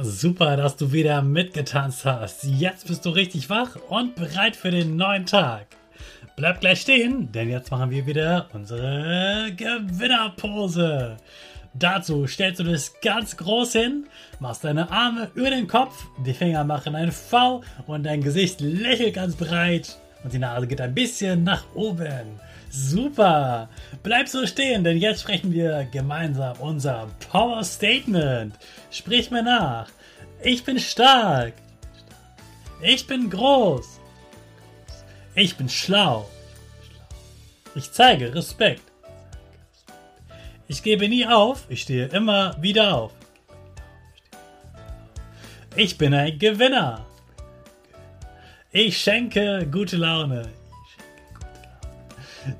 Super, dass du wieder mitgetanzt hast. Jetzt bist du richtig wach und bereit für den neuen Tag. Bleib gleich stehen, denn jetzt machen wir wieder unsere Gewinnerpose. Dazu stellst du dich ganz groß hin, machst deine Arme über den Kopf, die Finger machen ein V und dein Gesicht lächelt ganz breit und die Nase geht ein bisschen nach oben. Super! Bleib so stehen, denn jetzt sprechen wir gemeinsam unser Power Statement. Sprich mir nach. Ich bin stark. Ich bin groß. Ich bin schlau. Ich zeige Respekt. Ich gebe nie auf, ich stehe immer wieder auf. Ich bin ein Gewinner. Ich schenke gute Laune.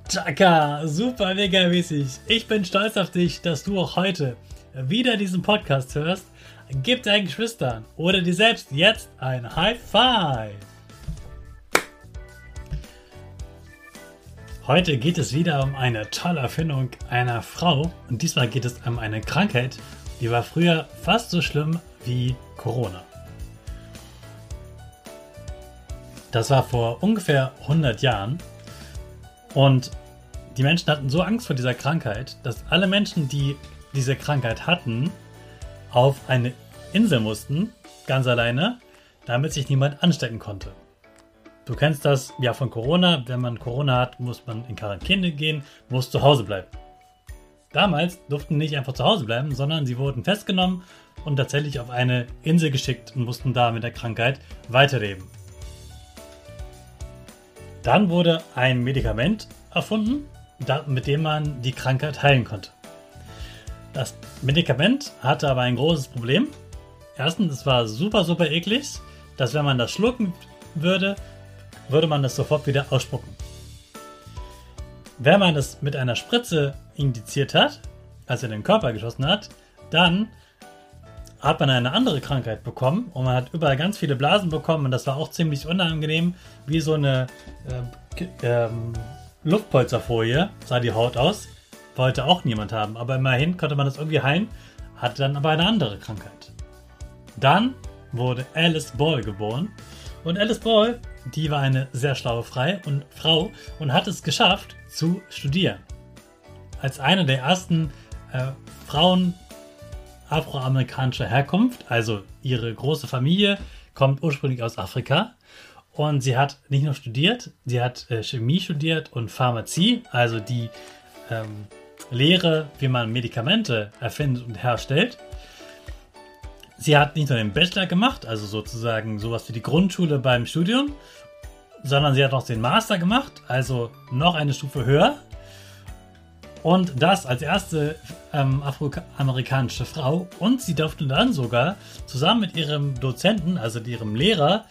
Chaka, super mega mäßig. Ich bin stolz auf dich, dass du auch heute wieder diesen Podcast hörst. Gib deinen Geschwistern oder dir selbst jetzt ein High Five. Heute geht es wieder um eine tolle Erfindung einer Frau und diesmal geht es um eine Krankheit, die war früher fast so schlimm wie Corona. Das war vor ungefähr 100 Jahren und die Menschen hatten so Angst vor dieser Krankheit, dass alle Menschen, die diese Krankheit hatten, auf eine Insel mussten, ganz alleine, damit sich niemand anstecken konnte. Du kennst das ja von Corona. Wenn man Corona hat, muss man in Quarantäne gehen, muss zu Hause bleiben. Damals durften nicht einfach zu Hause bleiben, sondern sie wurden festgenommen und tatsächlich auf eine Insel geschickt und mussten da mit der Krankheit weiterleben. Dann wurde ein Medikament erfunden, mit dem man die Krankheit heilen konnte. Das Medikament hatte aber ein großes Problem. Erstens, es war super, super eklig, dass wenn man das schlucken würde, würde man das sofort wieder ausspucken. Wenn man es mit einer Spritze injiziert hat, also in den Körper geschossen hat, dann hat man eine andere Krankheit bekommen und man hat überall ganz viele Blasen bekommen und das war auch ziemlich unangenehm, wie so eine äh, ähm, Luftpolsterfolie sah die Haut aus. Wollte auch niemand haben, aber immerhin konnte man das irgendwie heilen, hatte dann aber eine andere Krankheit. Dann wurde Alice Ball geboren und Alice Ball, die war eine sehr schlaue Frau und hat es geschafft zu studieren. Als eine der ersten äh, Frauen afroamerikanischer Herkunft, also ihre große Familie kommt ursprünglich aus Afrika und sie hat nicht nur studiert, sie hat äh, Chemie studiert und Pharmazie, also die ähm, Lehre, wie man Medikamente erfindet und herstellt. Sie hat nicht nur den Bachelor gemacht, also sozusagen sowas wie die Grundschule beim Studium, sondern sie hat auch den Master gemacht, also noch eine Stufe höher. Und das als erste ähm, afroamerikanische Frau. Und sie durfte dann sogar zusammen mit ihrem Dozenten, also ihrem Lehrer,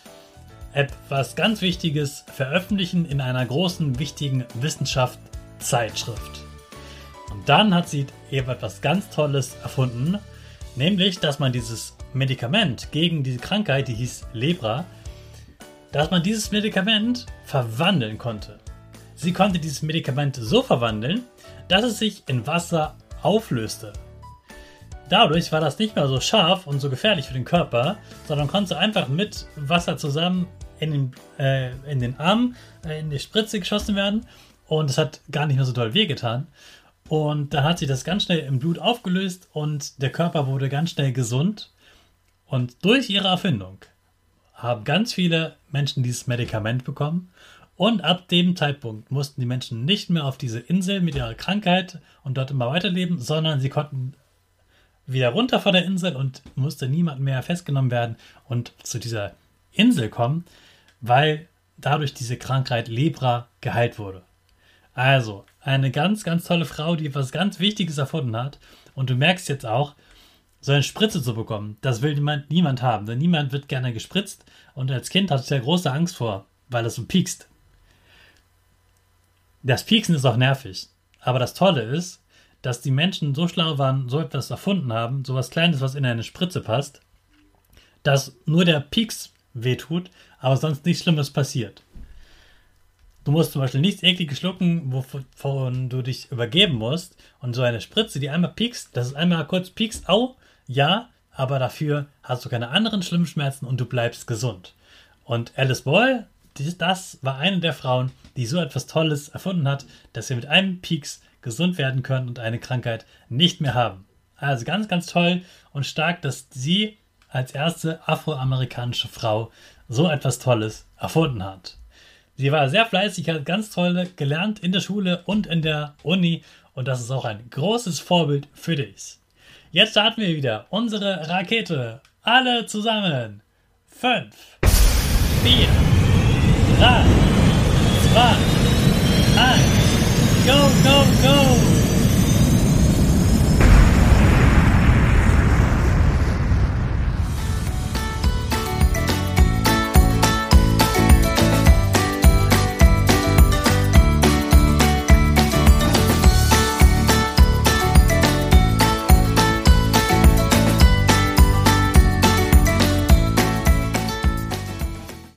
etwas ganz Wichtiges veröffentlichen in einer großen, wichtigen Wissenschaftszeitschrift. Und dann hat sie eben etwas ganz Tolles erfunden, nämlich, dass man dieses Medikament gegen diese Krankheit, die hieß Lepra, dass man dieses Medikament verwandeln konnte. Sie konnte dieses Medikament so verwandeln, dass es sich in Wasser auflöste. Dadurch war das nicht mehr so scharf und so gefährlich für den Körper, sondern konnte einfach mit Wasser zusammen in den, äh, in den Arm, äh, in die Spritze geschossen werden und es hat gar nicht mehr so doll wehgetan. Und da hat sich das ganz schnell im Blut aufgelöst und der Körper wurde ganz schnell gesund. Und durch ihre Erfindung haben ganz viele Menschen dieses Medikament bekommen. Und ab dem Zeitpunkt mussten die Menschen nicht mehr auf diese Insel mit ihrer Krankheit und dort immer weiterleben, sondern sie konnten wieder runter von der Insel und musste niemand mehr festgenommen werden und zu dieser Insel kommen, weil dadurch diese Krankheit Lepra geheilt wurde. Also, eine ganz, ganz tolle Frau, die was ganz Wichtiges erfunden hat. Und du merkst jetzt auch, so eine Spritze zu bekommen, das will niemand, niemand haben, denn niemand wird gerne gespritzt. Und als Kind hatte ich ja große Angst vor, weil es so piekst. Das Pieksen ist auch nervig. Aber das Tolle ist, dass die Menschen so schlau waren, so etwas erfunden haben, so was Kleines, was in eine Spritze passt, dass nur der Pieks wehtut, aber sonst nichts Schlimmes passiert. Du musst zum Beispiel nichts ekliges schlucken, wovon du dich übergeben musst. Und so eine Spritze, die einmal piekst, das ist einmal kurz piekst, au, ja, aber dafür hast du keine anderen schlimmen Schmerzen und du bleibst gesund. Und Alice Boyle, das war eine der Frauen, die so etwas Tolles erfunden hat, dass wir mit einem Pieks gesund werden können und eine Krankheit nicht mehr haben. Also ganz, ganz toll und stark, dass sie als erste afroamerikanische Frau so etwas Tolles erfunden hat. Sie war sehr fleißig, hat ganz toll gelernt in der Schule und in der Uni und das ist auch ein großes Vorbild für dich. Jetzt starten wir wieder unsere Rakete. Alle zusammen. Fünf, vier, 你看